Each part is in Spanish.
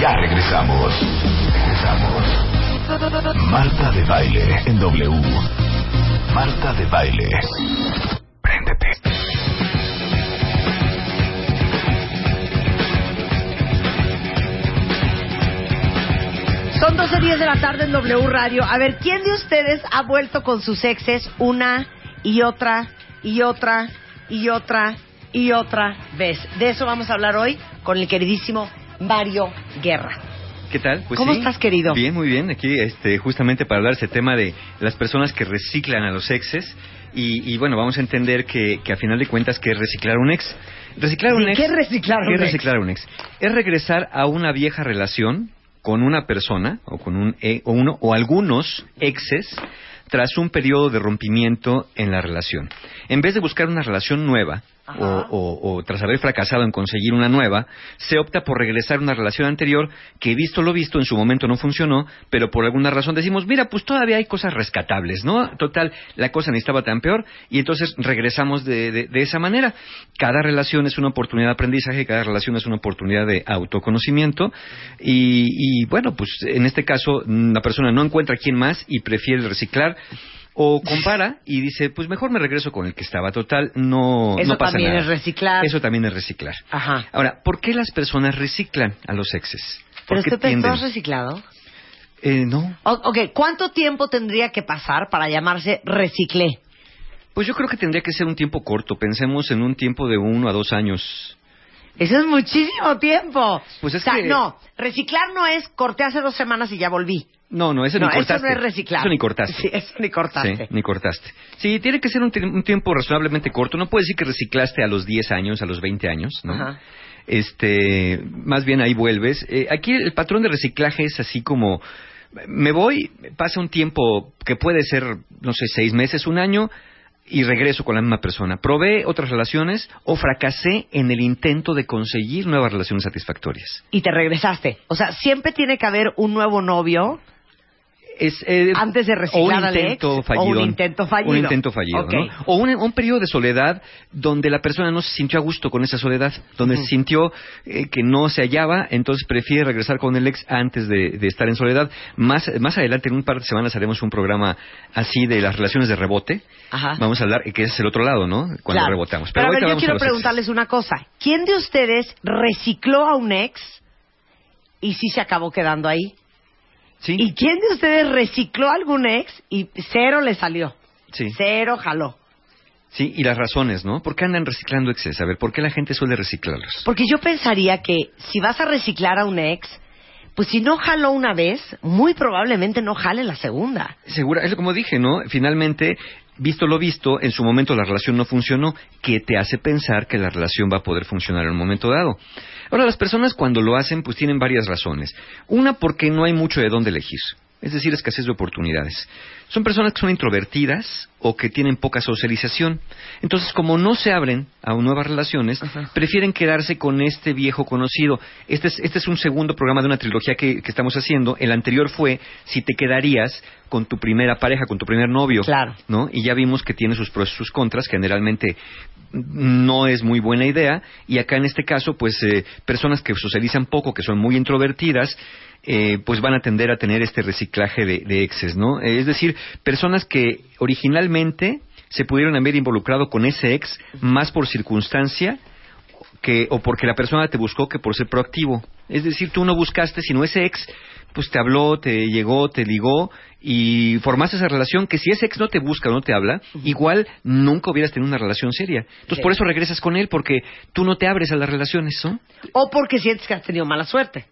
Ya regresamos. Regresamos. Marta de baile en W. Marta de baile. Préndete. Son 12.10 de la tarde en W Radio. A ver, ¿quién de ustedes ha vuelto con sus exes una y otra y otra y otra y otra vez? De eso vamos a hablar hoy con el queridísimo Mario Guerra. ¿Qué tal? Pues ¿Cómo sí. estás, querido? Bien, muy bien. Aquí, este, justamente para hablar de ese tema de las personas que reciclan a los exes. Y, y bueno, vamos a entender que, que a final de cuentas, ¿qué es reciclar un ex? Reciclar a un Sí, ex. ¿qué es reciclar ¿qué un es ex? reciclar un ex? Es regresar a una vieja relación con una persona o con un e- o uno o algunos exes tras un periodo de rompimiento en la relación. En vez de buscar una relación nueva o, o- o tras haber fracasado en conseguir una nueva, se opta por regresar a una relación anterior que visto lo visto en su momento no funcionó, pero por alguna razón decimos, mira, pues todavía hay cosas rescatables, ¿no? Total, la cosa ni estaba tan peor y entonces regresamos de, de- de esa manera. Cada relación es una oportunidad de aprendizaje, cada relación es una oportunidad de autoconocimiento y, y, bueno, pues en este caso la persona no encuentra quién más y prefiere reciclar. O compara y dice, pues mejor me regreso con el que estaba. Total, no, Eso no pasa también nada. es reciclar. Eso también es reciclar. Ajá. Ahora, ¿por qué las personas reciclan a los exes? ¿Por Pero qué tienden? has reciclado. Eh, no. O- ok, ¿cuánto tiempo tendría que pasar para llamarse reciclé? Pues yo creo que tendría que ser un tiempo corto. Pensemos en un tiempo de uno a dos años. Eso es muchísimo tiempo. Pues es o sea, que- no, reciclar no es corté hace dos semanas y ya volví. No, no, eso no, ni cortaste. eso no es reciclar. Eso ni cortaste. Sí, eso ni cortaste. Sí, ni cortaste. Sí, tiene que ser un, tie- un tiempo razonablemente corto. No puedes decir que reciclaste a los 10 años, a los 20 años, ¿no? Ajá. Este, más bien ahí vuelves. Eh, aquí el patrón de reciclaje es así como me voy, pasa un tiempo que puede ser, no sé, seis meses, un año, y regreso con la misma persona. Probé otras relaciones o fracasé en el intento de conseguir nuevas relaciones satisfactorias. Y te regresaste. O sea, siempre tiene que haber un nuevo novio Es, eh, Antes de reciclar o un al ex, o un intento fallido. Un intento fallido. O un, un periodo de soledad donde la persona no se sintió a gusto con esa soledad, donde Ujú. se sintió eh, que no se hallaba, entonces prefiere regresar con el ex antes de, de estar en soledad. Más, más adelante, en un par de semanas, haremos un programa así de las relaciones de rebote. Ajá. Vamos a hablar, que es el otro lado, ¿no? Cuando Claro. rebotamos. Pero, a ahorita ver, yo quiero preguntarles una cosa. ¿Quién de ustedes recicló a un ex y sí se acabó quedando ahí? Sí, ¿Y quién de ustedes recicló algún ex y cero le salió? sí, Cero jaló. sí. Y las razones, ¿no? ¿Por qué andan reciclando exes? A ver, ¿por qué la gente suele reciclarlos? Porque yo pensaría que si vas a reciclar a un ex, pues si no jaló una vez, muy probablemente no jale la segunda. Segura, es como dije, ¿no? Finalmente, visto lo visto, en su momento la relación no funcionó, que te hace pensar que la relación va a poder funcionar en un momento dado. Ahora, las personas cuando lo hacen, pues tienen varias razones. Una, porque no hay mucho de dónde elegir. Es decir, escasez de oportunidades. Son personas que son introvertidas o que tienen poca socialización. Entonces, como no se abren a nuevas relaciones, Ajá. prefieren quedarse con este viejo conocido. Este es, este es un segundo programa de una trilogía que, que estamos haciendo. El anterior fue si te quedarías con tu primera pareja, con tu primer novio. Claro. ¿no? Y ya vimos que tiene sus pros y sus contras. Generalmente no es muy buena idea. Y acá en este caso, pues eh, personas que socializan poco, que son muy introvertidas, eh, pues van a tender a tener este reciclaje de, de exes, ¿no? Es decir, personas que originalmente se pudieron haber involucrado con ese ex más por circunstancia que o porque la persona te buscó que por ser proactivo. Es decir, tú no buscaste, sino ese ex pues te habló, te llegó, te ligó y formaste esa relación que si ese ex no te busca o no te habla, igual nunca hubieras tenido una relación seria. Entonces Sí. por eso regresas con él porque tú no te abres a las relaciones, ¿no? O porque sientes que has tenido mala suerte.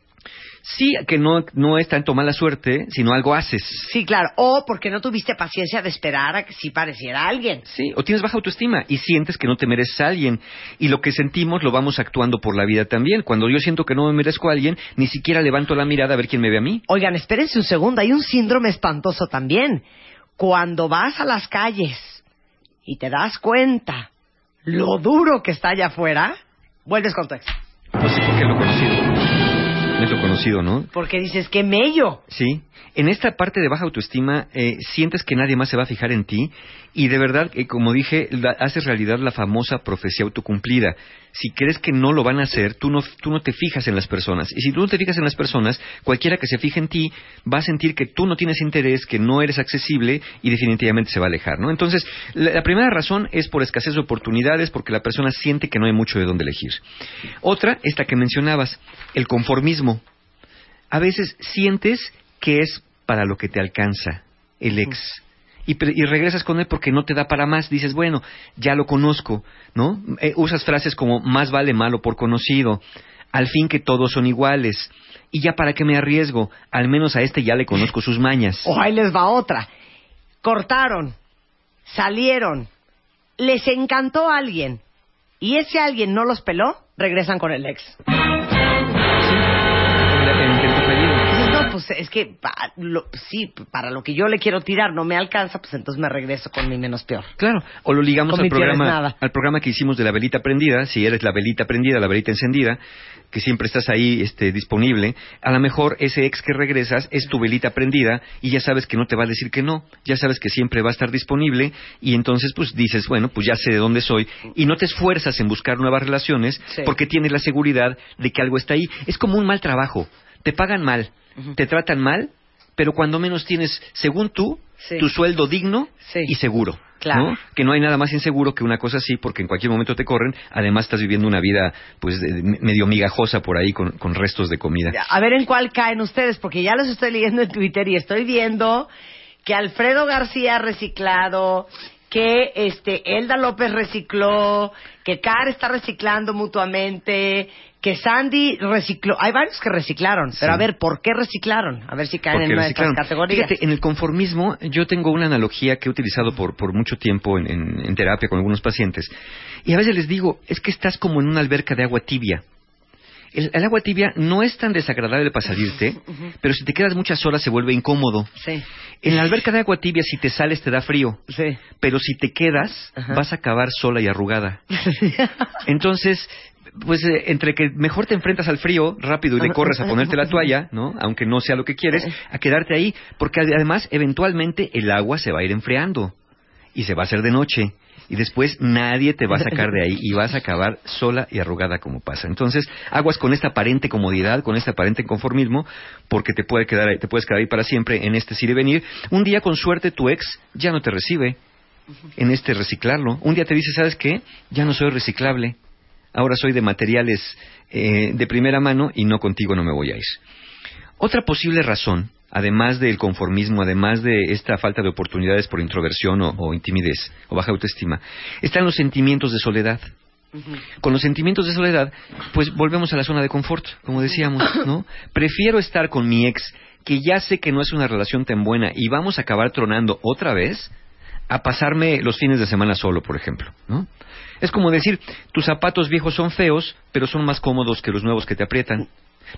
Sí, que no, no es tanto mala suerte, sino algo haces. Sí, claro. O porque no tuviste paciencia de esperar a que sí pareciera alguien. Sí, o tienes baja autoestima y sientes que no te mereces a alguien. Y lo que sentimos lo vamos actuando por la vida también. Cuando yo siento que no me merezco a alguien, ni siquiera levanto la mirada a ver quién me ve a mí. Oigan, espérense un segundo. Hay un síndrome espantoso también. Cuando vas a las calles y te das cuenta lo duro que está allá afuera, vuelves con tu ex. Pues sí, porque lo he lo conocido, ¿no? Porque dices, qué mello. Sí. En esta parte de baja autoestima, eh, sientes que nadie más se va a fijar en ti y de verdad, eh, como dije, la- haces realidad la famosa profecía autocumplida. Si crees que no lo van a hacer, tú no, tú no te fijas en las personas. Y si tú no te fijas en las personas, cualquiera que se fije en ti va a sentir que tú no tienes interés, que no eres accesible y definitivamente se va a alejar, ¿no? Entonces, la, primera razón es por escasez de oportunidades, porque la persona siente que no hay mucho de dónde elegir. Otra, esta que mencionabas, el conformismo. A veces sientes que es para lo que te alcanza el ex. Y, y regresas con él porque no te da para más. Dices, bueno, ya lo conozco, ¿no? Eh, usas frases como más vale malo por conocido, al fin que todos son iguales. Y ya para qué me arriesgo, al menos a este ya le conozco sus mañas. O ahí les va otra. Cortaron, salieron, les encantó a alguien y ese alguien no los peló, regresan con el ex. Pues es que pa- lo- sí, para lo que yo le quiero tirar no me alcanza, pues entonces me regreso con mi menos peor. Claro, o lo ligamos al programa, al programa que hicimos de la velita prendida, si eres la velita prendida, la velita encendida, que siempre estás ahí este, disponible, a lo mejor ese ex que regresas es tu velita prendida y ya sabes que no te va a decir que no, ya sabes que siempre va a estar disponible y entonces pues dices, bueno, pues ya sé de dónde soy y no te esfuerzas en buscar nuevas relaciones Sí. porque tienes la seguridad de que algo está ahí. Es como un mal trabajo, te pagan mal, te tratan mal, pero cuando menos tienes, según tú, Sí. tu sueldo digno Sí. y seguro. Claro. ¿no? Que no hay nada más inseguro que una cosa así, porque en cualquier momento te corren. Además, estás viviendo una vida, pues, de- de- medio migajosa por ahí con, con restos de comida. A ver en cuál caen ustedes, porque ya los estoy leyendo en Twitter y estoy viendo que Alfredo García ha reciclado, que este Elda López recicló, que Car está reciclando mutuamente, que Sandy recicló. Hay varios que reciclaron, pero a ver, ¿por qué reciclaron? A ver si caen en una de estas categorías. Fíjate, en el conformismo, yo tengo una analogía que he utilizado por, por mucho tiempo en, en- en terapia con algunos pacientes. Y a veces les digo, es que estás como en una alberca de agua tibia. El, el agua tibia no es tan desagradable para salirte, pero si te quedas muchas horas se vuelve incómodo. Sí, En la alberca de agua tibia, si te sales, te da frío. sí. pero si te quedas, Ajá. vas a acabar sola y arrugada. Entonces, pues eh, entre que mejor te enfrentas al frío rápido y le corres a ponerte la toalla, ¿no? Aunque no sea lo que quieres, a quedarte ahí, porque ade- además eventualmente el agua se va a ir enfriando y se va a hacer de noche y después nadie te va a sacar de ahí y vas a acabar sola y arrugada como pasa. Entonces, aguas con esta aparente comodidad, con este aparente conformismo, porque te puede quedar ahí- te puedes quedar ahí para siempre en este ir y venir. Un día con suerte tu ex ya no te recibe en este reciclarlo. Un día te dice, ¿sabes qué? Ya no soy reciclable. Ahora soy de materiales eh, de primera mano y no contigo no me voy a ir. Otra posible razón, además del conformismo, además de esta falta de oportunidades por introversión o, o intimidez o baja autoestima, están los sentimientos de soledad. Con los sentimientos de soledad, pues volvemos a la zona de confort, como decíamos, ¿no? Prefiero estar con mi ex, que ya sé que no es una relación tan buena y vamos a acabar tronando otra vez, a pasarme los fines de semana solo, por ejemplo, ¿no? Es como decir, tus zapatos viejos son feos, pero son más cómodos que los nuevos que te aprietan.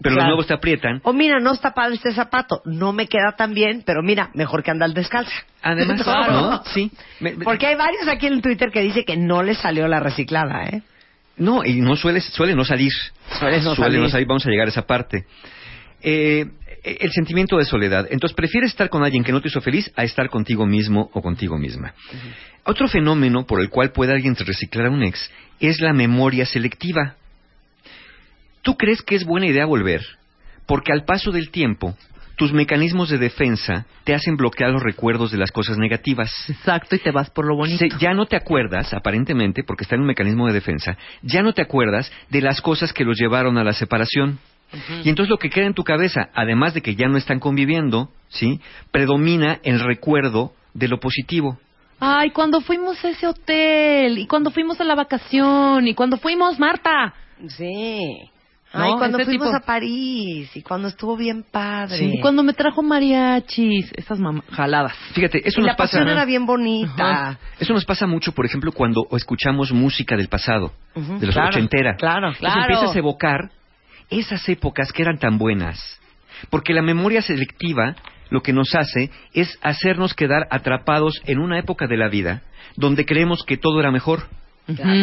Pero los nuevos te aprietan. O mira, no está padre este zapato, no me queda tan bien, pero mira, mejor que andar descalza. Además, Claro. ¿no? Sí. Me- me- Porque hay varios aquí en el Twitter que dice que no les salió la reciclada, ¿eh? No, y no suele, suele no salir. Suele no salir. Vamos a llegar a esa parte. Eh, el sentimiento de soledad. Entonces, prefieres estar con alguien que no te hizo feliz a estar contigo mismo o contigo misma. Otro fenómeno por el cual puede alguien reciclar a un ex es la memoria selectiva. ¿Tú crees que es buena idea volver? Porque al paso del tiempo, tus mecanismos de defensa te hacen bloquear los recuerdos de las cosas negativas. Exacto, y te vas por lo bonito. Se- ya no te acuerdas, aparentemente, porque está en un mecanismo de defensa, ya no te acuerdas de las cosas que los llevaron a la separación. Y entonces lo que queda en tu cabeza, además de que ya no están conviviendo, ¿sí? Predomina el recuerdo de lo positivo. Ay, cuando fuimos a ese hotel, y cuando fuimos a la vacación, y cuando fuimos, Marta. Sí. Ay, ¿no? cuando Ese fuimos tipo- a París y cuando estuvo bien padre. Sí, cuando me trajo mariachis, esas jaladas. Fíjate, eso y nos la pasa. pasión era bien bonita. Ajá. Eso nos pasa mucho, por ejemplo, cuando escuchamos música del pasado, de los claro, ochentera. claro. Entonces Claro. empiezas a evocar esas épocas que eran tan buenas. Porque la memoria selectiva lo que nos hace es hacernos quedar atrapados en una época de la vida donde creemos que todo era mejor.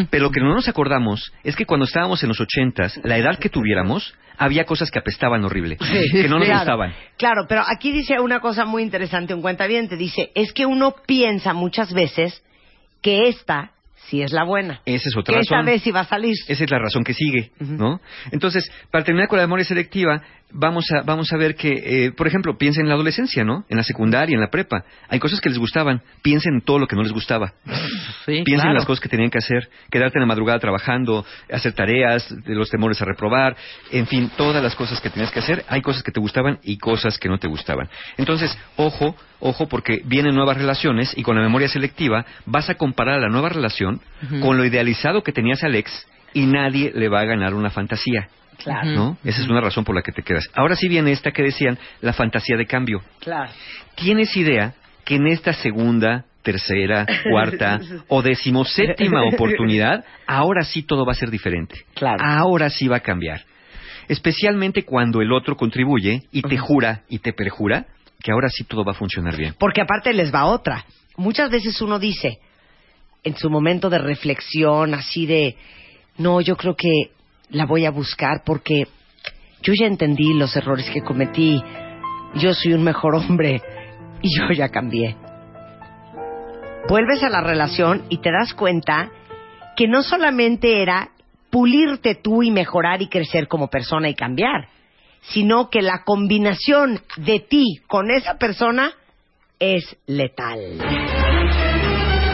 Pero lo que no nos acordamos es que cuando estábamos en los ochentas, la edad que tuviéramos, había cosas que apestaban horrible, que no nos Claro. gustaban. Claro, pero aquí dice una cosa muy interesante, un cuenta bien, te dice, es que uno piensa muchas veces que esta sí es la buena. Esa es otra que esta razón. vez sí va a salir. Esa es la razón que sigue, ¿no? Entonces, para terminar con la memoria selectiva, vamos a, vamos a ver que, eh, por ejemplo, piensen en la adolescencia, ¿no? En la secundaria, en la prepa. Hay cosas que les gustaban. Piensen en todo lo que no les gustaba. Sí, Piensen claro. en las cosas que tenían que hacer. Quedarte en la madrugada trabajando, hacer tareas, los temores a reprobar. En fin, todas las cosas que tenías que hacer. Hay cosas que te gustaban y cosas que no te gustaban. Entonces, ojo, ojo, porque vienen nuevas relaciones y con la memoria selectiva vas a comparar la nueva relación con lo idealizado que tenías al ex y nadie le va a ganar una fantasía. Claro, ¿No? Esa es una razón por la que te quedas. Ahora sí viene esta que decían, la fantasía de cambio. claro. ¿Tienes idea que en esta segunda, tercera, cuarta o decimoséptima oportunidad, ahora sí todo va a ser diferente? Claro. Ahora sí va a cambiar. Especialmente cuando el otro contribuye y te jura y te perjura que ahora sí todo va a funcionar bien. Porque aparte les va otra. Muchas veces uno dice, en su momento de reflexión, así de, no, yo creo que la voy a buscar porque yo ya entendí los errores que cometí, yo soy un mejor hombre y yo ya cambié. Vuelves a la relación y te das cuenta que no solamente era pulirte tú y mejorar y crecer como persona y cambiar, sino que la combinación de ti con esa persona es letal.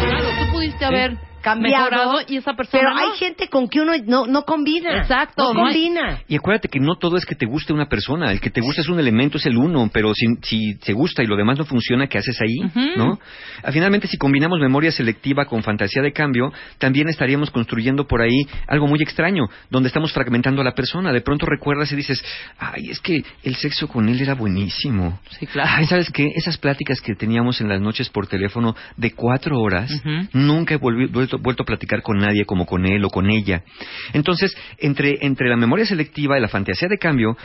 Claro, tú pudiste haber Cambiado, mejorado y esa persona pero no. hay gente con que uno no, no combina. Exacto, No no hay- combina. Y acuérdate que no todo es que te guste una persona, el que te gusta es un elemento, es el uno, pero si, si te gusta y lo demás no funciona, ¿qué haces ahí? Ujú. ¿No? Ah, Finalmente, si combinamos memoria selectiva con fantasía de cambio, también estaríamos construyendo por ahí algo muy extraño, donde estamos fragmentando a la persona. De pronto recuerdas y dices, ay, es que el sexo con él era buenísimo. Sí, claro. Ay, ¿sabes qué? Esas pláticas que teníamos en las noches por teléfono de cuatro horas, nunca he volvi- vuelto, a platicar con nadie como con él o con ella. Entonces, entre, entre la memoria selectiva y la fantasía de cambio,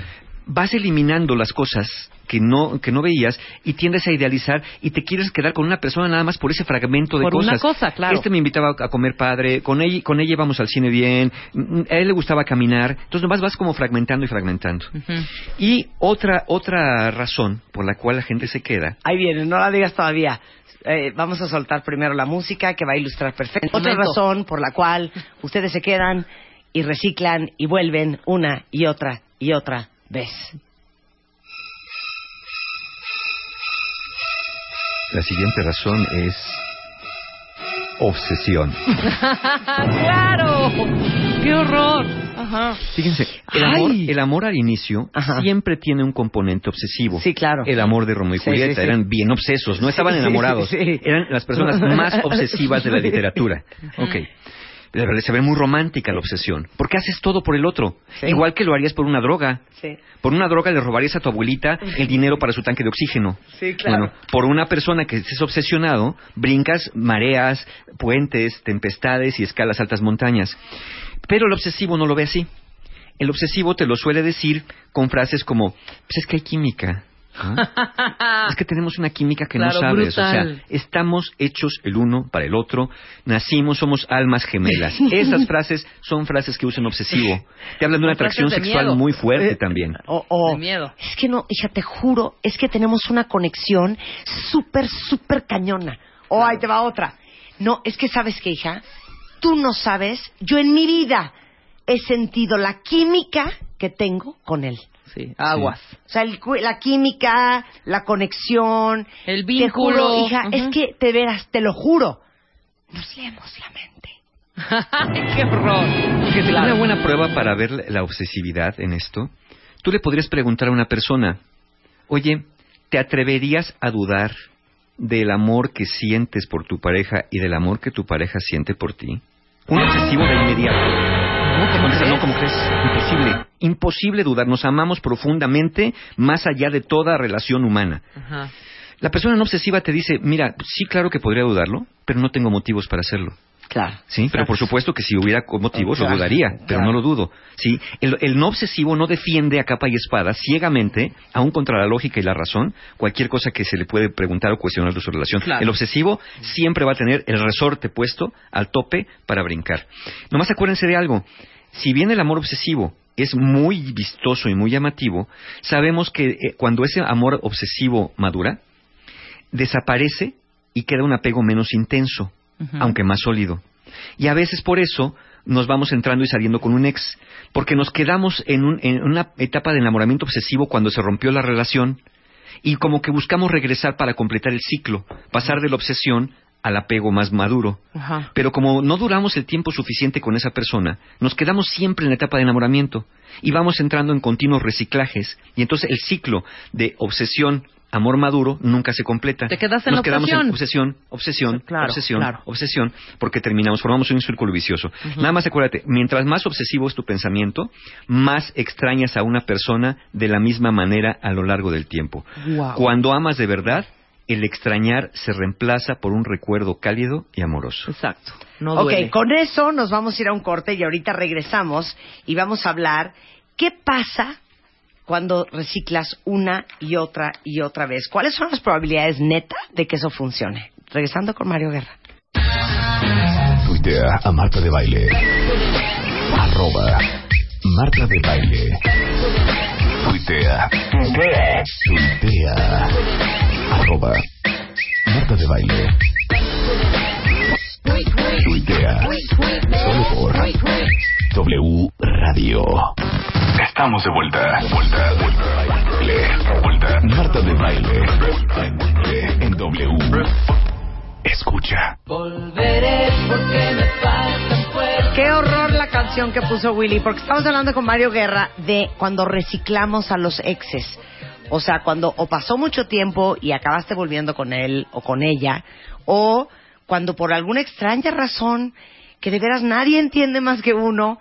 vas eliminando las cosas que no, que no veías y tiendes a idealizar y te quieres quedar con una persona nada más por ese fragmento de Por una cosas. cosa, claro. Este me invitaba a comer padre, con ella, con ella íbamos al cine bien, mm, a él le gustaba caminar, entonces nomás vas como fragmentando y fragmentando. Y otra, otra razón por la cual la gente se queda Ahí viene, no la digas todavía. Eh, vamos a soltar primero la música que va a ilustrar perfecto. Otra razón por la cual ustedes se quedan y reciclan y vuelven una y otra y otra vez. La siguiente razón es obsesión. ¡Claro! ¡Qué horror! Ajá. Fíjense, el amor, el amor al inicio Ajá. siempre tiene un componente obsesivo. Sí, claro. El amor de Romeo y Sí, Julieta sí, sí. eran bien obsesos, no estaban enamorados, eran las personas más obsesivas de la literatura. Ok. Se ve muy romántica la obsesión, porque haces todo por el otro, Sí. igual que lo harías por una droga. Sí. Por una droga le robarías a tu abuelita el dinero para su tanque de oxígeno. Sí, claro. Bueno, por una persona que estés obsesionado, brincas mareas, puentes, tempestades y escalas altas montañas. Pero el obsesivo no lo ve así. El obsesivo te lo suele decir con frases como, pues es que hay química. es que tenemos una química que Claro, no sabes. O sea, estamos hechos el uno para el otro, nacimos, somos almas gemelas. Esas frases son frases que usan obsesivo. Te hablan de una atracción de sexual miedo. muy fuerte Eh, también. O, o- De miedo. Es que no, hija, te juro, es que tenemos una conexión súper, súper cañona. O ahí te va otra. No, es que sabes que, hija, tú no sabes, yo en mi vida he sentido la química que tengo con él. Sí, aguas. O sea, el la química, la conexión. El Te juro, vínculo. hija, es que, te veras, te lo juro, nos leemos la mente. ¡Qué horror! Fíjate, Claro. Una buena prueba para ver la- la obsesividad en esto, tú le podrías preguntar a una persona, oye, ¿te atreverías a dudar del amor que sientes por tu pareja y del amor que tu pareja siente por ti? Un obsesivo de inmediato No, no, ¿cómo crees? Imposible. Imposible dudar. Nos amamos profundamente más allá de toda relación humana. Ajá. La persona no obsesiva te dice, mira, sí, claro que podría dudarlo, pero no tengo motivos para hacerlo. Claro. Sí, pero por supuesto que si hubiera motivos lo Claro, dudaría, pero no lo dudo. Sí, el, el no obsesivo no defiende a capa y espada ciegamente, aún contra la lógica y la razón, cualquier cosa que se le puede preguntar o cuestionar de su relación. Claro. El obsesivo siempre va a tener el resorte puesto al tope para brincar. Nomás acuérdense de algo. Si bien el amor obsesivo es muy vistoso y muy llamativo, sabemos que eh, cuando ese amor obsesivo madura, desaparece y queda un apego menos intenso, Aunque más sólido. Y a veces por eso nos vamos entrando y saliendo con un ex, porque nos quedamos en, un- en una etapa de enamoramiento obsesivo cuando se rompió la relación y como que buscamos regresar para completar el ciclo, pasar de la obsesión al apego más maduro. Ajá. Pero como no duramos el tiempo suficiente con esa persona, nos quedamos siempre en la etapa de enamoramiento y vamos entrando en continuos reciclajes y entonces el ciclo de obsesión amor maduro nunca se completa. Te quedas en Nos la quedamos obsesión. en obsesión, obsesión, Claro, obsesión, claro. obsesión, porque terminamos, formamos un círculo vicioso. Nada más acuérdate, mientras más obsesivo es tu pensamiento, más extrañas a una persona de la misma manera a lo largo del tiempo. Cuando amas de verdad, el extrañar se reemplaza por un recuerdo cálido y amoroso. Exacto. No ok, duele. con eso nos vamos a ir a un corte y ahorita regresamos y vamos a hablar qué pasa cuando reciclas una y otra y otra vez. ¿Cuáles son las probabilidades neta de que eso funcione? Regresando con Mario Guerra. Tuitea a Marta de Baile. Arroba Marta de Baile. Tuitea. Tuitea. Arroba Marta de Baile. Tuitea. Solo por W Radio. Estamos de vuelta. Vuelta, vuelta. Baile. Vuelta. Marta de Baile. En W. Escucha. Qué horror la canción que puso Willy, porque estamos hablando con Mario Guerra de cuando reciclamos a los exes. O sea, cuando o pasó mucho tiempo y acabaste volviendo con él o con ella, o cuando por alguna extraña razón que de veras nadie entiende más que uno,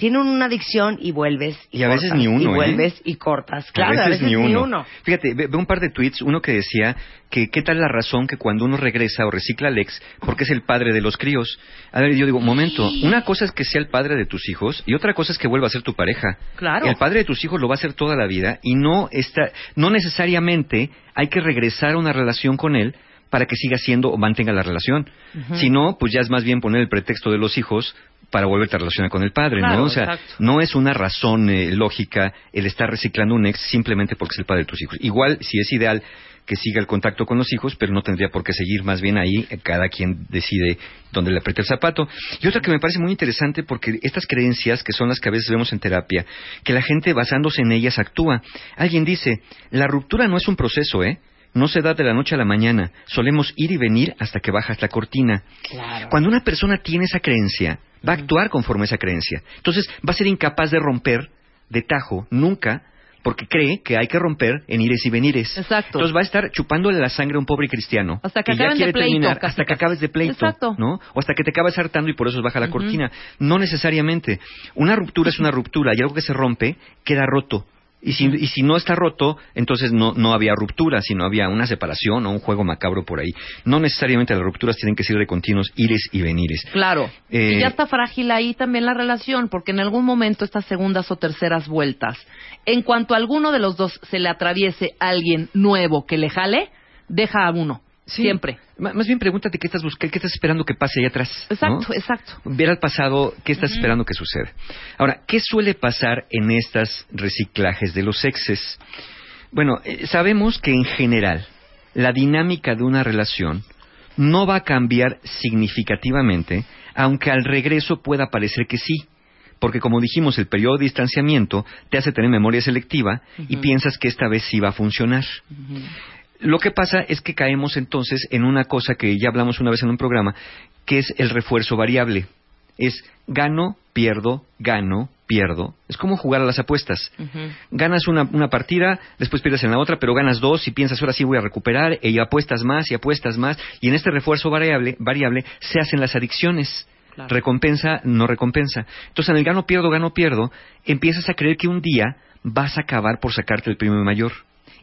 tiene una adicción y vuelves y, Y a veces ni uno, y ¿eh? vuelves y cortas. Claro, a veces, ni, uno. Fíjate, ve, ve un par de tweets, uno que decía que qué tal la razón que cuando uno regresa o recicla al ex, porque es el padre de los críos. A ver, yo digo, momento, una cosa es que sea el padre de tus hijos y otra cosa es que vuelva a ser tu pareja. Claro. El padre de tus hijos lo va a hacer toda la vida y no está, no necesariamente hay que regresar a una relación con él para que siga siendo o mantenga la relación. Si no, pues ya es más bien poner el pretexto de los hijos para volverte a relacionar con el padre, Claro, ¿no? O sea, exacto. no es una razón eh, lógica el estar reciclando un ex simplemente porque es el padre de tus hijos. Igual, si es ideal que siga el contacto con los hijos, pero no tendría por qué seguir más bien ahí, eh, cada quien decide dónde le aprieta el zapato. Y otra que me parece muy interesante porque estas creencias, que son las que a veces vemos en terapia, que la gente basándose en ellas actúa. Alguien dice, la ruptura no es un proceso, ¿eh? No se da de la noche a la mañana, solemos ir y venir hasta que bajas la cortina. Cuando una persona tiene esa creencia, va a actuar conforme a esa creencia. Entonces va a ser incapaz de romper de tajo nunca porque cree que hay que romper en ires y venires. Exacto. Entonces va a estar chupándole la sangre a un pobre cristiano. Hasta que ya acaben de pleito, terminar, casi, hasta que acabes de pleito. Exacto. ¿no? O hasta que te acabas hartando y por eso baja la cortina. No necesariamente. Una ruptura es una ruptura y algo que se rompe queda roto. Y si, y si no está roto, entonces no, no había ruptura, sino había una separación o un juego macabro por ahí. No necesariamente las rupturas tienen que ser de continuos ires y venires. Claro. Eh, y ya está frágil ahí también la relación, porque en algún momento estas segundas o terceras vueltas, en cuanto a alguno de los dos se le atraviese alguien nuevo que le jale, deja a uno. Sí. Siempre. Más bien pregúntate qué estás buscando, qué estás esperando que pase allá atrás. ¿no? Exacto, exacto. ver al pasado qué estás esperando que suceda. Ahora, ¿qué suele pasar en estas reciclajes de los exes? Bueno, eh, sabemos que en general la dinámica de una relación no va a cambiar significativamente, aunque al regreso pueda parecer que sí. Porque como dijimos, el periodo de distanciamiento te hace tener memoria selectiva y piensas que esta vez sí va a funcionar. Lo que pasa es que caemos entonces en una cosa que ya hablamos una vez en un programa, que es el refuerzo variable. Es gano, pierdo, gano, pierdo. Es como jugar a las apuestas. Ganas una, una partida, después pierdes en la otra, pero ganas dos y piensas ahora sí voy a recuperar y apuestas más y apuestas más. Y en este refuerzo variable, variable se hacen las adicciones. Claro. Recompensa, no recompensa. Entonces, en el gano, pierdo, gano, pierdo, empiezas a creer que un día vas a acabar por sacarte el premio mayor.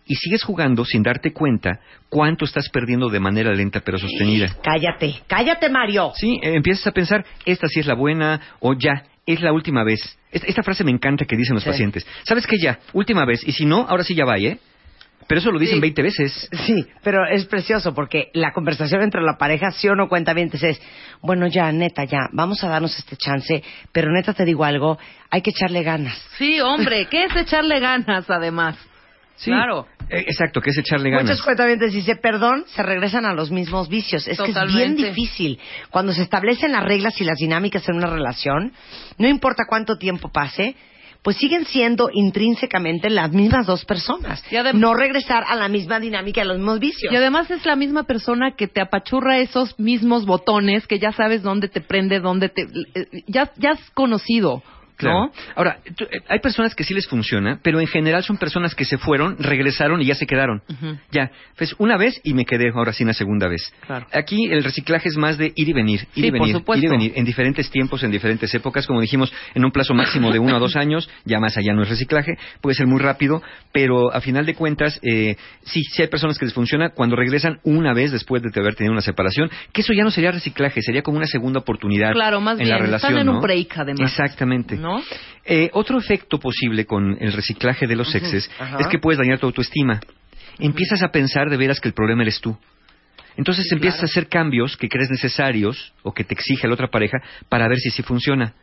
Y sigues jugando sin darte cuenta cuánto estás perdiendo de manera lenta pero sostenida. Cállate, cállate, Mario. Sí, eh, empiezas a pensar, esta sí es la buena, o ya, es la última vez. Es- Esta frase me encanta que dicen los Sí. pacientes. ¿Sabes qué ya? Última vez. Y si no, ahora sí ya va, ¿eh? Pero eso lo dicen Sí. 20 veces. Sí, pero es precioso porque la conversación entre la pareja, sí o no cuenta bien, es, bueno, ya, neta, ya, vamos a darnos este chance, pero neta te digo algo, hay que echarle ganas. Sí, hombre, ¿qué es echarle ganas, además? Sí. Claro. Eh, exacto, que es echarle ganas. Muchos cuentavientes dicen perdón, se regresan a los mismos vicios. Es que es bien difícil. Cuando se establecen las reglas y las dinámicas en una relación, no importa cuánto tiempo pase, pues siguen siendo intrínsecamente las mismas dos personas. Y no regresar a la misma dinámica de los mismos vicios. Y además es la misma persona que te apachurra esos mismos botones que ya sabes dónde te prende, dónde te... eh, Ya, ya has conocido, Claro. ¿no? Ahora, eh, hay personas que sí les funciona, pero en general son personas que se fueron, regresaron y ya se quedaron. Ya, pues una vez y me quedé ahora sí una segunda vez. Claro. Aquí el reciclaje es más de ir y venir, ir Sí, y por venir, supuesto. ir y venir, en diferentes tiempos, en diferentes épocas, como dijimos, en un plazo máximo de uno a dos años, ya más allá no es reciclaje, puede ser muy rápido, pero a final de cuentas, eh, sí, sí hay personas que les funciona cuando regresan una vez después de haber tenido una separación, que eso ya no sería reciclaje, sería como una segunda oportunidad Claro, más en bien, la están relación. en un break, además. Exactamente. ¿No? Eh, otro efecto posible con el reciclaje de los exes Ajá. es que puedes dañar tu autoestima. Empiezas a pensar de veras que el problema eres tú. Entonces empiezas a hacer cambios que crees necesarios o que te exige la otra pareja para ver si sí funciona.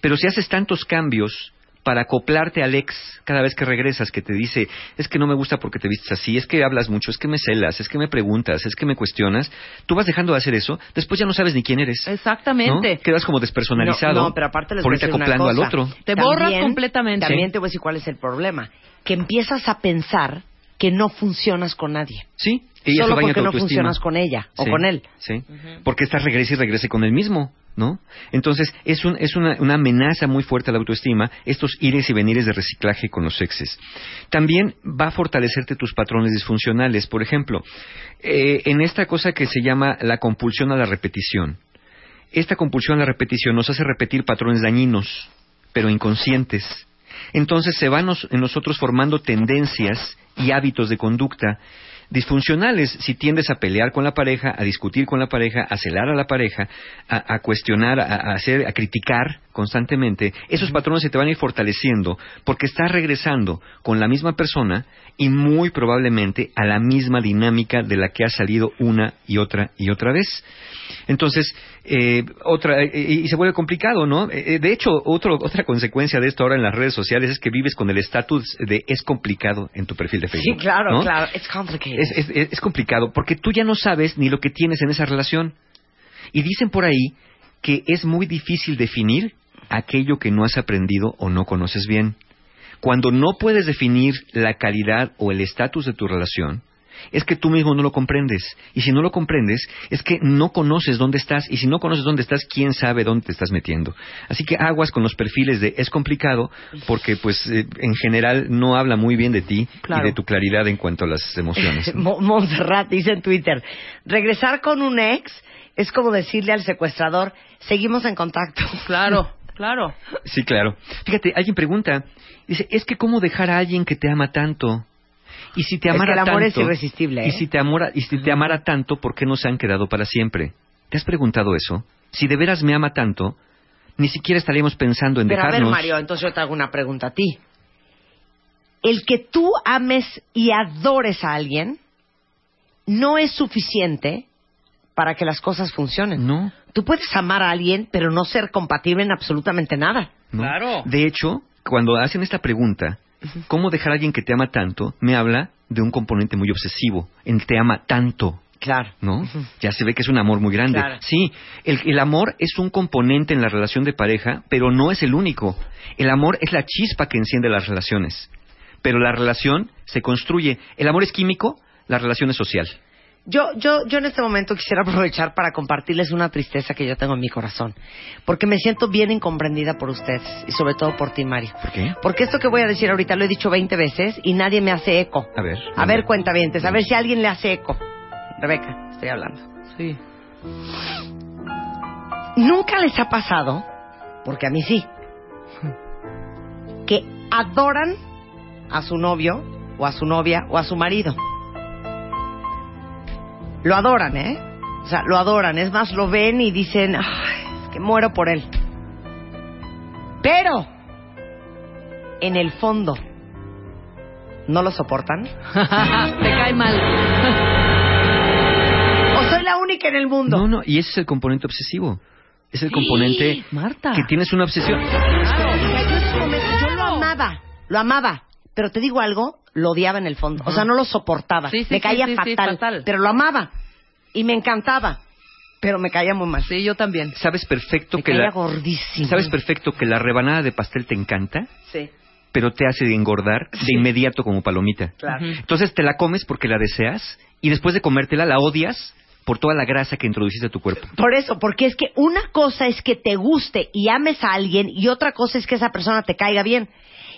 Pero si haces tantos cambios para acoplarte al ex cada vez que regresas, que te dice, es que no me gusta porque te vistes así, es que hablas mucho, es que me celas, es que me preguntas, es que me cuestionas, tú vas dejando de hacer eso, después ya no sabes ni quién eres. Exactamente. ¿no? Quedas como despersonalizado No, no, pero aparte les por voy a irte acoplando al cosa. otro. Te borras completamente. También te voy a decir cuál es el problema. Que empiezas a pensar que no funcionas con nadie. Sí, eso Solo porque no autoestima. funcionas con ella o Sí, con él. Sí, porque estás regrese y regrese con el mismo, ¿no? Entonces, es, un, es una, una amenaza muy fuerte a la autoestima, estos ires y venires de reciclaje con los exes. También va a fortalecerte tus patrones disfuncionales. Por ejemplo, eh, en esta cosa que se llama la compulsión a la repetición. Esta compulsión a la repetición nos hace repetir patrones dañinos, pero inconscientes. Entonces se van en nosotros formando tendencias y hábitos de conducta disfuncionales. Si tiendes a pelear con la pareja, a discutir con la pareja, a celar a la pareja, a, a cuestionar, a, a hacer, a criticar constantemente, esos patrones se te van a ir fortaleciendo porque estás regresando con la misma persona y muy probablemente a la misma dinámica de la que has salido una y otra y otra vez. Entonces, eh, otra, eh, y se vuelve complicado, ¿no? Eh, de hecho, otro, otra consecuencia de esto ahora en las redes sociales es que vives con el estatus de es complicado en tu perfil de Sí, Facebook. claro, ¿no? claro. It's complicated. Es, es- es- es complicado porque tú ya no sabes ni lo que tienes en esa relación. Y dicen por ahí que es muy difícil definir aquello que no has aprendido o no conoces bien. Cuando no puedes definir la calidad o el estatus de tu relación, es que tú mismo no lo comprendes. Y si no lo comprendes, es que no conoces dónde estás. Y si no conoces dónde estás, quién sabe dónde te estás metiendo. Así que aguas con los perfiles de es complicado, porque pues eh, en general no habla muy bien de ti Claro. y de tu claridad en cuanto a las emociones. Mo- Montserrat dice en Twitter, regresar con un ex es como decirle al secuestrador, seguimos en contacto. Claro, claro. Sí, claro. Fíjate, alguien pregunta, dice, es que cómo dejar a alguien que te ama tanto. Y si te Es que amara el amor es tanto, irresistible, ¿eh? Y si te amora, y si te amara tanto, ¿por qué no se han quedado para siempre? ¿Te has preguntado eso? Si de veras me ama tanto, ni siquiera estaríamos pensando en Pero a ver. Mario, entonces yo te hago una pregunta a ti. El que tú ames y adores a alguien no es suficiente para que las cosas funcionen. No, Tú puedes amar a alguien, pero no ser compatible en absolutamente nada. no. Claro. De hecho, cuando hacen esta pregunta, ¿cómo dejar a alguien que te ama tanto? Me habla de un componente muy obsesivo, en te ama tanto. Claro. ¿no? Ya se ve que es un amor muy grande. Claro. Sí, el, el amor es un componente en la relación de pareja, pero no es el único. El amor es la chispa que enciende las relaciones. Pero la relación se construye. El amor es químico, la relación es social. Yo, yo, yo en este momento quisiera aprovechar para compartirles una tristeza que yo tengo en mi corazón. Porque me siento bien incomprendida por ustedes y sobre todo por ti, Mario. ¿Por qué? Porque esto que voy a decir ahorita lo he dicho 20 veces y nadie me hace eco. A ver. A ver, cuentavientes, a ver si alguien le hace eco. Rebeca, estoy hablando. Sí. Nunca les ha pasado, porque a mí sí, que adoran a su novio o a su novia o a su marido. Lo adoran, ¿eh? O sea, lo adoran. Es más, lo ven y dicen, Ay, es que muero por él. Pero, en el fondo, ¿no lo soportan? Te cae mal. ¿O soy la única en el mundo? No, no, y ese es el componente obsesivo. Es el componente Marta. que tienes una obsesión. Claro, yo lo amaba, lo amaba, pero te digo algo, lo odiaba en el fondo, o sea, no lo soportaba, Sí, sí, me caía sí, sí, fatal, fatal. pero lo amaba y me encantaba, pero me caía muy mal, Sí, yo también. Sabes perfecto me que caía la gordísimo. sabes perfecto que la rebanada de pastel te encanta, Sí, pero te hace engordar de inmediato como palomita. claro. Entonces te la comes porque la deseas y después de comértela la odias por toda la grasa que introduciste a tu cuerpo. Por eso, porque es que una cosa es que te guste y ames a alguien y otra cosa es que esa persona te caiga bien.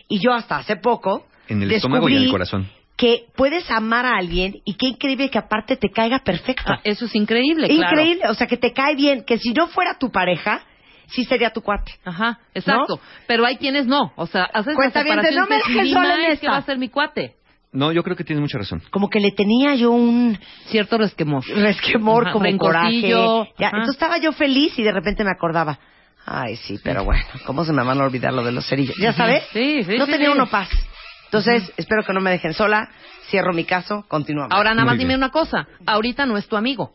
Y yo hasta hace poco En el estómago y en el descubrí corazón. que puedes amar a alguien y qué increíble que aparte te caiga perfecto. Ah, eso es increíble, claro. Increíble, o sea, que te cae bien, que si no fuera tu pareja, sí sería tu cuate. Ajá, exacto. Pero hay quienes no. O sea, haces la Cuentavientes, separación no me dejes "Ni sola en más, esta". que va a ser mi cuate. No, yo creo que tienes mucha razón. Como que le tenía yo un Cierto resquemor. resquemor, Ajá, como coraje. Ya, entonces estaba yo feliz y de repente me acordaba. Ay, sí, pero bueno, ¿cómo se me van a olvidar lo de los cerillos? ¿Ya sabes? Sí, sí, No sí, tenía sí. uno paz. Entonces, espero que no me dejen sola. Cierro mi caso, continuamos. Ahora nada más dime una cosa. Ahorita no es tu amigo.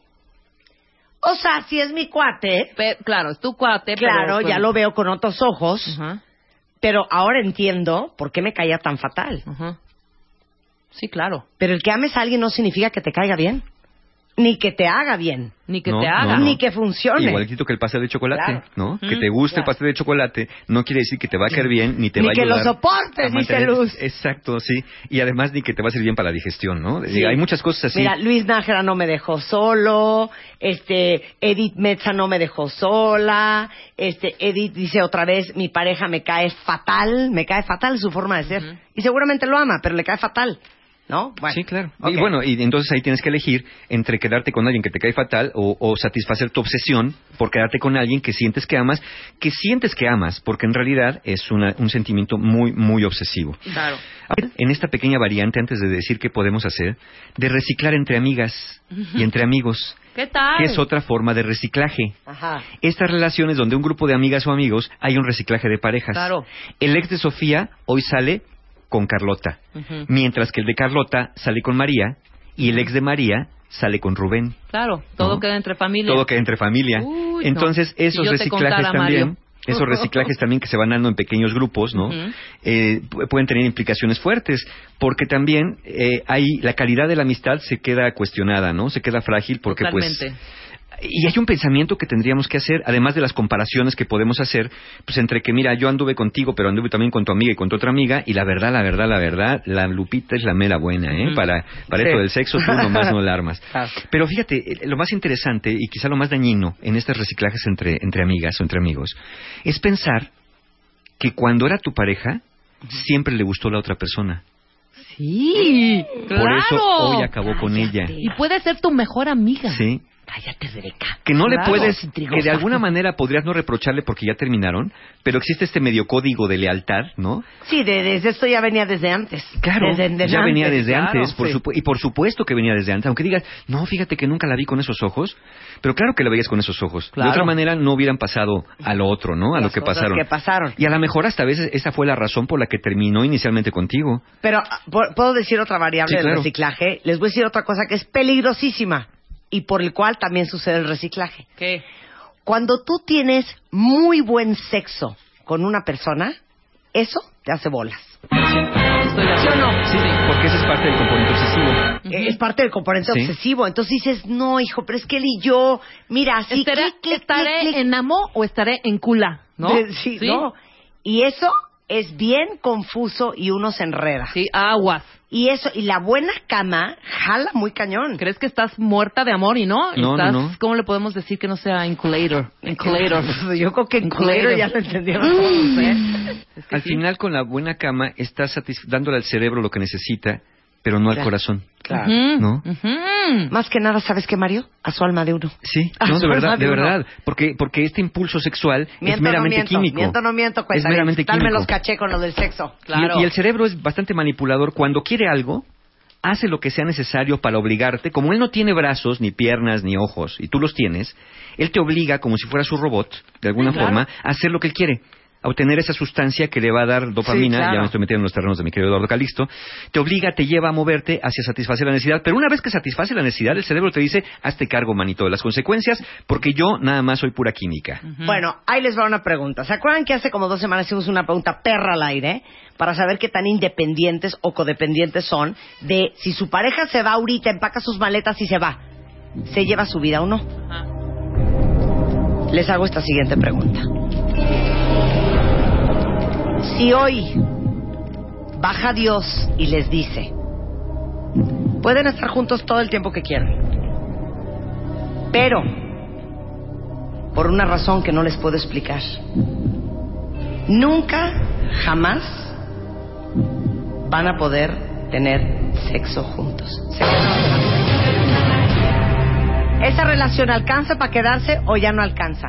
o sea, si es mi cuate, claro, es tu cuate. pero- claro, ya lo veo con otros ojos, pero ahora entiendo por qué me caía tan fatal. Sí, claro. Pero el que ames a alguien no significa que te caiga bien, ni que te haga bien, Ni que No, te haga. no. ni que funcione. Igualito que el pastel de chocolate, Claro. ¿no? Que te guste el pastel de chocolate no quiere decir que te va a caer bien ni te Ni va a que lo ayudar. soportes, dice Luz. Exacto, sí. Y además ni que te va a servir bien para la digestión, ¿no? Sí. Hay muchas cosas así. Mira, Luis Nájera no me dejó solo, este, Edith Metza no me dejó sola, este, Edith dice otra vez, mi pareja me cae fatal, me cae fatal su forma de ser. Y seguramente lo ama, pero le cae fatal, ¿no? Sí, claro. Y bueno, y entonces ahí tienes que elegir entre quedarte con alguien que te cae fatal o, o satisfacer tu obsesión por quedarte con alguien que sientes que amas, que sientes que amas, porque en realidad es una- un sentimiento muy, muy obsesivo. Claro. Ahora, En esta pequeña variante, antes de decir qué podemos hacer, de reciclar entre amigas y entre amigos, ¿Qué tal? que es otra forma de reciclaje. Ajá. Estas relaciones donde un grupo de amigas o amigos hay un reciclaje de parejas. Claro. El ex de Sofía hoy sale con Carlota, mientras que el de Carlota sale con María y el ex de María sale con Rubén. Claro, todo ¿no? queda entre familia. Todo queda entre familia. Uy, Entonces, no. Esos reciclajes también, esos reciclajes también que se van dando en pequeños grupos, ¿no? Ujú. Eh, pu- pueden tener implicaciones fuertes, porque también eh, hay la calidad de la amistad se queda cuestionada, ¿no? Se queda frágil porque Totalmente. pues y hay un pensamiento que tendríamos que hacer, además de las comparaciones que podemos hacer, pues entre que, mira, yo anduve contigo, pero anduve también con tu amiga y con tu otra amiga, y la verdad, la verdad, la verdad, la Lupita es la mera buena, ¿eh? Ujú. Para, para Sí. esto del sexo, tú nomás no la armas. Claro. Pero fíjate, eh, lo más interesante y quizá lo más dañino en estos reciclajes entre, entre amigas o entre amigos es pensar que cuando era tu pareja, siempre le gustó la otra persona. Sí, claro. Por eso hoy acabó con ella. Y puede ser tu mejor amiga. Sí. Cállate, Rebeca. Que no Claro. le puedes, Intrigosa. que de alguna manera podrías no reprocharle porque ya terminaron, pero existe este medio código de lealtad, ¿no? Sí, de- desde esto ya venía desde antes. Claro, Desde- desde ya venía desde claro, antes, por sí. y por supuesto que venía desde antes, aunque digas, no, fíjate que nunca la vi con esos ojos, pero claro que la veías con esos ojos. Claro. De otra manera no hubieran pasado a lo otro, ¿no? A lo que pasaron. que pasaron. Y a lo mejor hasta a veces esa fue la razón por la que terminó inicialmente contigo. Pero, ah, ¿pu- ¿puedo decir otra variable Sí, del reciclaje? Les voy a decir otra cosa que es peligrosísima y por el cual también sucede el reciclaje. ¿Qué? Cuando tú tienes muy buen sexo con una persona, eso te hace bolas. Estoy ¿Sí o no? Sí, porque ese es parte del componente obsesivo. Eh, Es parte del componente Sí. obsesivo. Entonces dices, no, hijo, pero es que él y yo, mira, así, ¿Estaré, clic, clic, estaré clic, en amo o estaré en cula? ¿no? De- sí, no. Y eso es bien confuso y uno se enreda. Sí, aguas. Y eso, y la buena cama jala muy cañón. ¿Crees que estás muerta de amor y no? No, no, estás, no. ¿Cómo le podemos decir que no sea inculator? Inculator. Yo creo que Culero. ya lo entendieron todos, ¿eh? Es que Al sí. final con la buena cama estás dándole al cerebro lo que necesita, pero no al Claro. corazón. Claro. ¿No? Más que nada, ¿sabes qué, Mario? A su alma de uno. Sí, no, de verdad, de verdad, porque porque este impulso sexual Miento, es meramente no miento, químico. Miento, no miento, es cuenta. meramente Tal me químico. los caché con lo del sexo. Y- Claro. Y, el cerebro es bastante manipulador. Cuando quiere algo, hace lo que sea necesario para obligarte. Como él no tiene brazos, ni piernas, ni ojos, y tú los tienes, él te obliga, como si fuera su robot, de alguna Sí, claro. forma, a hacer lo que él quiere. A obtener esa sustancia que le va a dar dopamina, Sí, claro. ya me estoy metiendo en los terrenos de mi querido Eduardo Calixto, te obliga, te lleva a moverte hacia satisfacer la necesidad, pero una vez que satisface la necesidad, el cerebro te dice, hazte cargo, manito, de las consecuencias, porque yo nada más soy pura química. Bueno, ahí les va una pregunta. ¿Se acuerdan que hace como dos semanas hicimos una pregunta perra al aire para saber qué tan independientes o codependientes son de si su pareja se va ahorita, empaca sus maletas y se va? ¿Se lleva su vida o no? Ajá. Les hago esta siguiente pregunta. Si hoy baja Dios y les dice, pueden estar juntos todo el tiempo que quieran, pero por una razón que no les puedo explicar, nunca, jamás van a poder tener sexo juntos. ¿Esa relación alcanza para quedarse o ya no alcanza?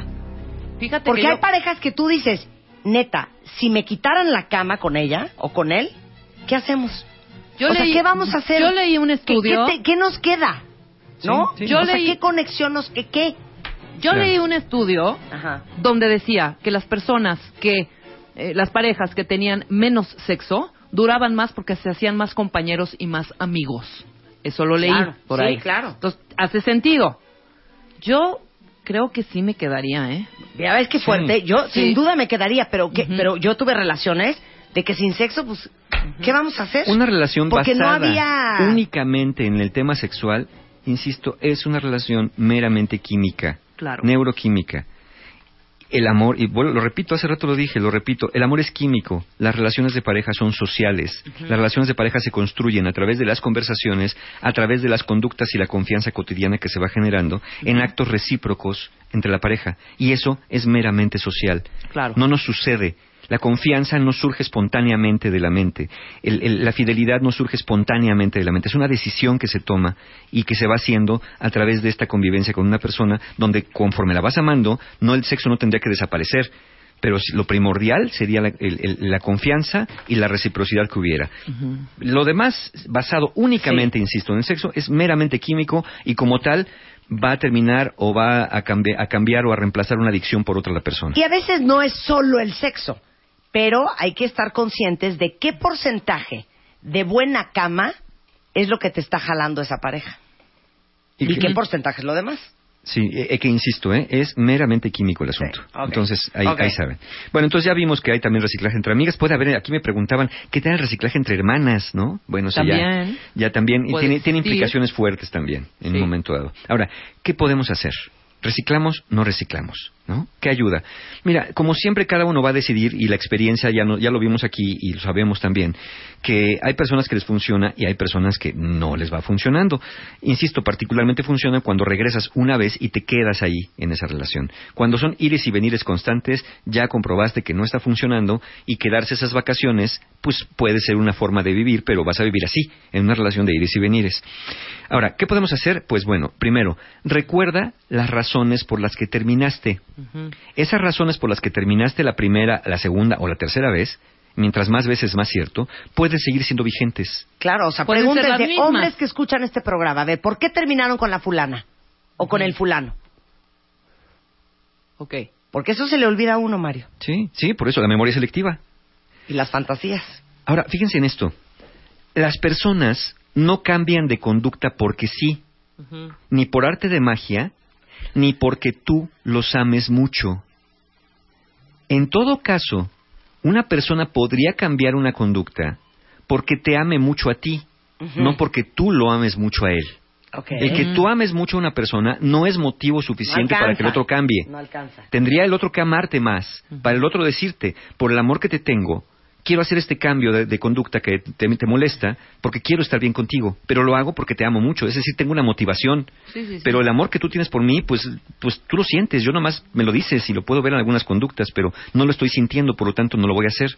Fíjate Porque que hay yo- parejas que tú dices, neta, si me quitaran la cama con ella o con él, ¿qué hacemos? Yo o sea, ¿qué vamos a hacer? yo leí un ¿Qué- estudio- ¿Qué, te- qué nos queda? ¿No? Sí, sí. Yo o sea, leí- ¿qué conexión nos... ¿Qué? qué? yo Claro. leí un estudio Ajá. donde decía que las personas que, eh, las parejas que tenían menos sexo, duraban más porque se hacían más compañeros y más amigos. Eso lo leí Claro, por sí, ahí. claro. Entonces, hace sentido. Yo creo que sí me quedaría, ¿eh? Ya ves qué fuerte. Yo Sí. sin duda me quedaría, pero que, pero yo tuve relaciones de que sin sexo, pues, ¿qué vamos a hacer? Una relación Porque no basada había- únicamente en el tema sexual, insisto, es una relación meramente química, Claro. neuroquímica. El amor, y bueno, lo repito, hace rato lo dije, lo repito, el amor es químico, las relaciones de pareja son sociales, las relaciones de pareja se construyen a través de las conversaciones, a través de las conductas y la confianza cotidiana que se va generando en actos recíprocos entre la pareja, y eso es meramente social. Claro. No nos sucede. La confianza no surge espontáneamente de la mente. El- el- la fidelidad no surge espontáneamente de la mente. Es una decisión que se toma y que se va haciendo a través de esta convivencia con una persona donde conforme la vas amando, no el sexo no tendría que desaparecer. Pero lo primordial sería la, el- el- la confianza y la reciprocidad que hubiera. Lo demás, basado únicamente, insisto, en el sexo, es meramente químico y como tal va a terminar o va a, cambi- a cambiar o a reemplazar una adicción por otra la persona. Y a veces no es solo el sexo, pero hay que estar conscientes de qué porcentaje de buena cama es lo que te está jalando esa pareja. ¿Y, qué porcentaje es lo demás? Sí, eh, eh, que insisto, ¿eh? es meramente químico el asunto. Sí. Entonces, ahí, ahí saben. Bueno, entonces ya vimos que hay también reciclaje entre amigas. Puede haber, aquí me preguntaban, ¿qué tal el reciclaje entre hermanas, no? Bueno, ya, También. ya también, y tiene, tiene implicaciones fuertes también, en Sí. un momento dado. Ahora, ¿qué podemos hacer? ¿Reciclamos? No reciclamos, ¿no? ¿Qué ayuda? Mira, como siempre cada uno va a decidir, y la experiencia ya, no- ya lo vimos aquí y lo sabemos también, que hay personas que les funciona y hay personas que no les va funcionando. Insisto, particularmente funciona cuando regresas una vez y te quedas ahí en esa relación. Cuando son ires y venires constantes, ya comprobaste que no está funcionando y quedarse esas vacaciones, pues puede ser una forma de vivir, pero vas a vivir así, en una relación de ires y venires. Ahora, ¿qué podemos hacer? Pues bueno, primero, recuerda las razones por las que terminaste. Esas razones por las que terminaste la primera, la segunda o la tercera vez, mientras más veces más cierto, pueden seguir siendo vigentes. Claro, o sea, preguntas de mismas. hombres que escuchan este programa. A ver, ¿por qué terminaron con la fulana? O con el fulano. Ok. Porque eso se le olvida a uno, Mario. Sí, sí, por eso la memoria selectiva. Y las fantasías. Ahora, fíjense en esto. Las personas no cambian de conducta porque sí, ni por arte de magia, ni porque tú los ames mucho. En todo caso, una persona podría cambiar una conducta porque te ame mucho a ti, no porque tú lo ames mucho a él. El que tú ames mucho a una persona no es motivo suficiente No para que el otro cambie. No alcanza. Tendría el otro que amarte más, para el otro decirte, por el amor que te tengo, quiero hacer este cambio de, de conducta que te, te molesta, porque quiero estar bien contigo, pero lo hago porque te amo mucho, es decir, tengo una motivación. Sí, sí, sí. Pero el amor que tú tienes por mí, pues, pues tú lo sientes, yo nomás me lo dices y lo puedo ver en algunas conductas, pero no lo estoy sintiendo, por lo tanto no lo voy a hacer.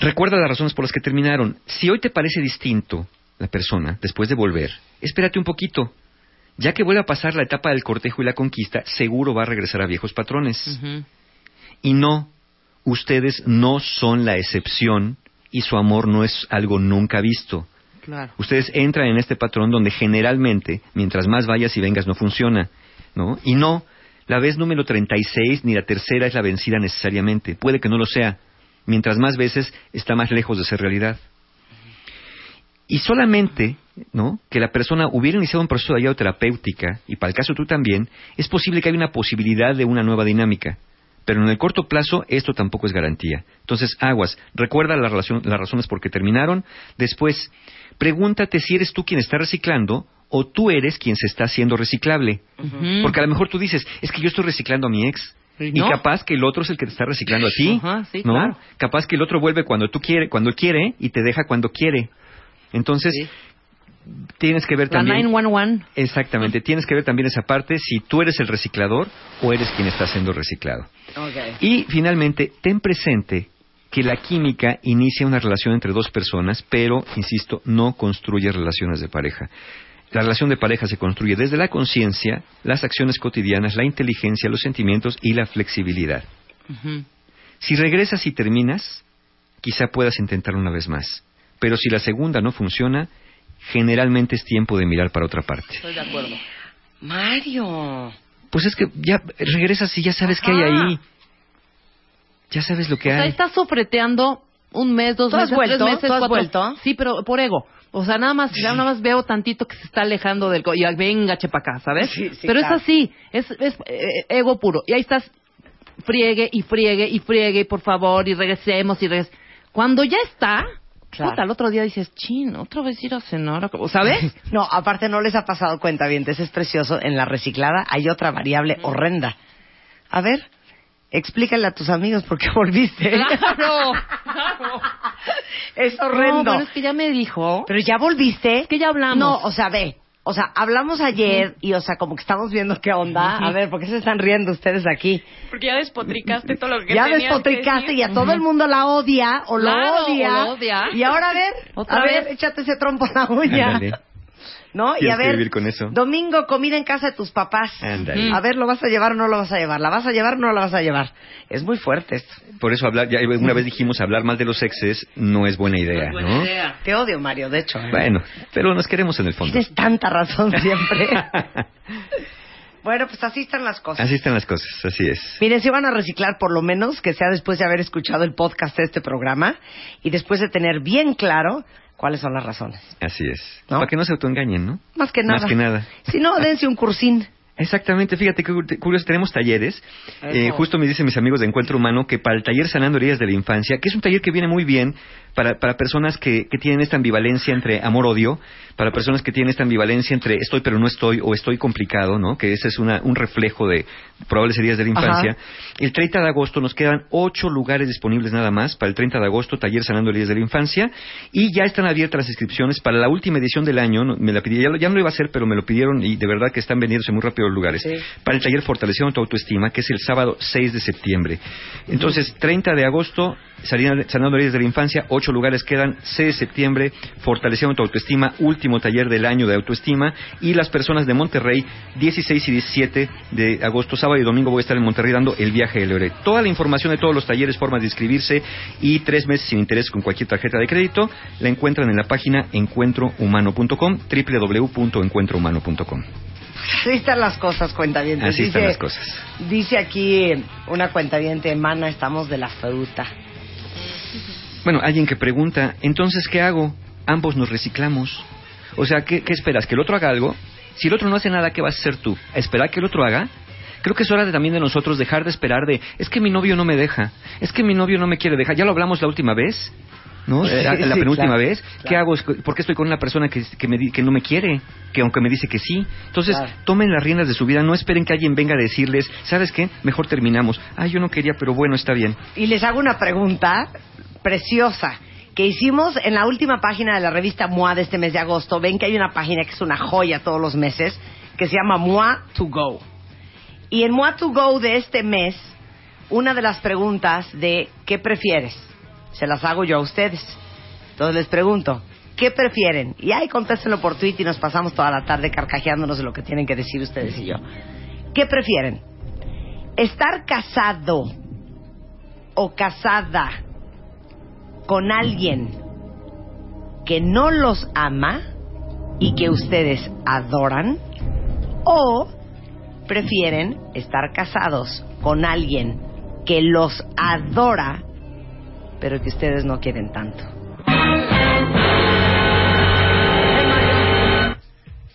Recuerda las razones por las que terminaron. Si hoy te parece distinto la persona, después de volver, espérate un poquito. Ya que vuelva a pasar la etapa del cortejo y la conquista, seguro va a regresar a viejos patrones. Y no, ustedes no son la excepción y su amor no es algo nunca visto. Claro. Ustedes entran en este patrón donde generalmente, mientras más vayas y vengas, no funciona, ¿no? Y no, la vez número 36 ni la tercera es la vencida necesariamente. Puede que no lo sea. Mientras más veces, está más lejos de ser realidad. Y solamente, ¿no? Que la persona hubiera iniciado un proceso de ayuda terapéutica, y para el caso tú también, es posible que haya una posibilidad de una nueva dinámica. Pero en el corto plazo esto tampoco es garantía. Entonces, aguas, recuerda la relación- las razones por qué terminaron. Después, pregúntate si eres tú quien está reciclando o tú eres quien se está haciendo reciclable. Porque a lo mejor tú dices, es que yo estoy reciclando a mi ex. Y no. capaz que el otro es el que te está reciclando a ti. Sí, ¿no? claro. Capaz que el otro vuelve cuando tú quiere, cuando quiere y te deja cuando quiere. Entonces, Sí. Tienes que ver La también. 911. Exactamente, tienes que ver también esa parte si tú eres el reciclador o eres quien está siendo reciclado. Y finalmente, ten presente que la química inicia una relación entre dos personas, pero, insisto, no construye relaciones de pareja. La relación de pareja se construye desde la conciencia, las acciones cotidianas, la inteligencia, los sentimientos y la flexibilidad. Si regresas y terminas, quizá puedas intentar una vez más. Pero si la segunda no funciona, generalmente es tiempo de mirar para otra parte. Estoy de acuerdo. Mario. Pues es que ya regresas y ya sabes qué hay ahí. Ya sabes lo que O sea, hay. estás sofreteando un mes, dos ¿Tú has meses, vuelto? tres meses, ¿Tú has cuatro. vuelto? Sí, pero por ego. O sea, nada más, ya nada más veo tantito que se está alejando del... co- Y venga, chepa acá, ¿sabes? Sí, sí, pero claro. es así, es, es eh, ego puro. Y ahí estás, friegue y friegue y friegue, y por favor, y regresemos y regresemos. Cuando ya está, Claro. puta, el otro día dices, chin, otra vez ir a cenar, ¿sabes? No, aparte no les ha pasado cuenta bien, es precioso. En la reciclada hay otra variable horrenda. A ver, explícale a tus amigos por qué volviste. Claro, claro. Es No, horrendo. pero es que ya me dijo. Pero ya volviste. Es que ya hablamos. No, o sea, ve. O sea, hablamos ayer y, o sea, como que estamos viendo qué onda. A ver, ¿por qué se están riendo ustedes aquí? Porque ya despotricaste todo lo que ya tenías despotricaste que y a todo el mundo la odia o Claro, lo odia. o lo odia. Y ahora a ver, Otra a ver, vez. échate ese trompo en la uña. Ándale. ¿No? Y a que ver, vivir con eso. domingo comida en casa de tus papás. Ándale. A ver, ¿lo vas a llevar o no lo vas a llevar? ¿La vas a llevar o no la vas a llevar? Es muy fuerte esto. Por eso hablar, ya una vez dijimos, hablar mal de los exes no es buena idea, Buena ¿no? idea. Te odio, Mario, de hecho. ¿eh? Bueno, pero nos queremos en el fondo. Tienes tanta razón siempre. bueno, pues así están las cosas. Así están las cosas, así es. Miren, si van a reciclar por lo menos, que sea después de haber escuchado el podcast de este programa y después de tener bien claro cuáles son las razones. Así es. ¿No? Para que no se autoengañen, ¿no? Más que nada. Más que nada. Si no, dense un cursín. Exactamente, fíjate cu- curioso, tenemos talleres. Eh, justo me dicen mis amigos de Encuentro Humano que para el taller Sanando Heridas de la Infancia, que es un taller que viene muy bien para, para personas que, que tienen esta ambivalencia entre amor-odio, para personas que tienen esta ambivalencia entre estoy pero no estoy o estoy complicado, ¿no? Que ese es una- un reflejo de probables heridas de la infancia. El 30 de agosto nos quedan ocho lugares disponibles nada más para el 30 de agosto, taller Sanando Heridas de la Infancia, y ya están abiertas las inscripciones para la última edición del año. no- Me la pidieron, ya, lo- ya no lo iba a hacer, pero me lo pidieron y de verdad que están vendiéndose muy rápido los lugares. Sí. Para el taller Fortaleciendo tu autoestima, que es el sábado 6 de septiembre. Entonces, 30 de agosto, Sanando heridas de la infancia, ocho lugares quedan. 6 de septiembre, Fortaleciendo tu autoestima, último taller del año de autoestima. Y las personas de Monterrey, 16 y 17 de agosto, sábado y domingo voy a estar en Monterrey dando el viaje del héroe. Toda la información de todos los talleres, formas de inscribirse y tres meses sin interés con cualquier tarjeta de crédito, la encuentran en la página encuentrohumano.com, www.encuentrohumano.com. Así están las cosas, cuentavientes. Así están las cosas. Dice aquí una cuentaviente, mana, estamos de la fruta. Bueno, alguien que pregunta, entonces, ¿qué hago? Ambos nos reciclamos. O sea, ¿qué, qué esperas? ¿Que el otro haga algo? Si el otro no hace nada, ¿qué vas a hacer tú? ¿A ¿Esperar que el otro haga? Creo que es hora de, también de nosotros dejar de esperar de, es que mi novio no me deja, es que mi novio no me quiere dejar. Ya lo hablamos la última vez, ¿no? Sí, Eh, la la sí, penúltima claro, vez. ¿Qué claro. hago? ¿Por qué estoy con una persona que, que, me, di- que no me quiere? Que aunque me dice que sí. Entonces, Claro. tomen las riendas de su vida, no esperen que alguien venga a decirles, ¿sabes qué? Mejor terminamos. Ah, yo no quería, pero bueno, está bien. Y les hago una pregunta preciosa que hicimos en la última página de la revista MOA de este mes de agosto. Ven que hay una página que es una joya todos los meses que se llama MOA to Go. Y en MOA to Go de este mes, una de las preguntas de ¿qué prefieres? Se las hago yo a ustedes. Entonces les pregunto, ¿Qué prefieren? Y ahí contéstenlo por Twitter y nos pasamos toda la tarde carcajeándonos de lo que tienen que decir ustedes y yo. ¿Qué prefieren? ¿Estar casado o casada con alguien que no los ama y que ustedes adoran? ¿O prefieren estar casados con alguien que los adora pero que ustedes no quieren tanto?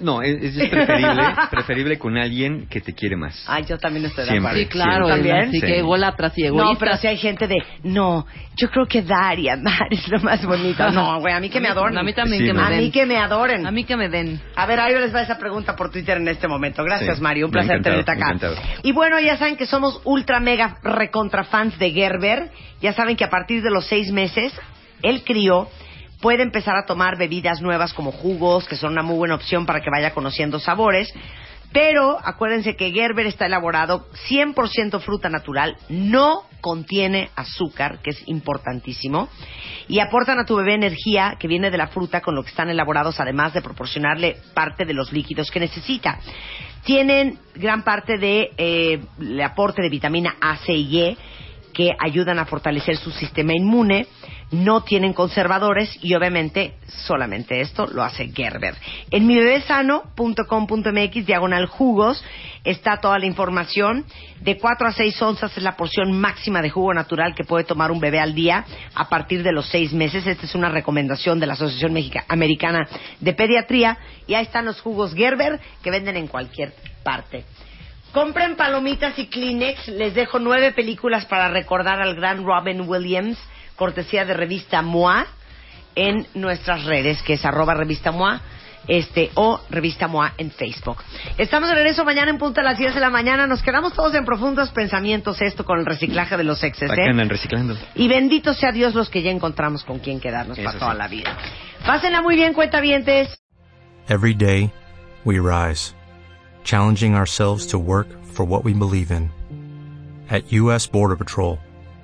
No, es, es preferible, preferible con alguien que te quiere más. Ay, yo también estoy de acuerdo. Sí, claro. ¿También? Así Sí. que ególatras y No, egoístas. pero si hay gente de, no, yo creo que dar y amar es lo más bonito. No, güey, a mí que me adoren. A mí también Sí, que me no. A den. mí que me adoren. A mí que me den. A ver, ahí les va esa pregunta por Twitter en este momento. Gracias, Sí, Mario. Un placer tenerte acá. encantado. Y bueno, ya saben que somos ultra mega recontra fans de Gerber. Ya saben que a partir de los seis meses, el crío puede empezar a tomar bebidas nuevas como jugos, que son una muy buena opción para que vaya conociendo sabores. Pero acuérdense que Gerber está elaborado 100% fruta natural, no contiene azúcar, que es importantísimo, y aportan a tu bebé energía que viene de la fruta con lo que están elaborados, además de proporcionarle parte de los líquidos que necesita. Tienen gran parte de eh, aporte de vitamina A, C y E que ayudan a fortalecer su sistema inmune, no tienen conservadores y obviamente solamente esto lo hace Gerber. En mibebesano.com.mx diagonal jugos está toda la información. De 4 a 6 onzas es la porción máxima de jugo natural que puede tomar un bebé al día a partir de los 6 meses. Esta es una recomendación de la Asociación Mexica- Americana de Pediatría y ahí están los jugos Gerber que venden en cualquier parte. Compren palomitas y Kleenex. Les dejo nueve películas para recordar al gran Robin Williams, cortesía de revista MOA, en nuestras redes, que es arroba revista MOA, este, o revista MOA en Facebook. Estamos de regreso mañana en punto a las 10 de la mañana. Nos quedamos todos en profundos pensamientos esto con el reciclaje de los exes, ¿eh? reciclando. Y bendito sea Dios los que ya encontramos con quien quedarnos Eso para toda sí. la vida. Pásenla muy bien, cuentavientes. Every day, we rise, challenging ourselves to work for what we believe in. At U.S. Border Patrol,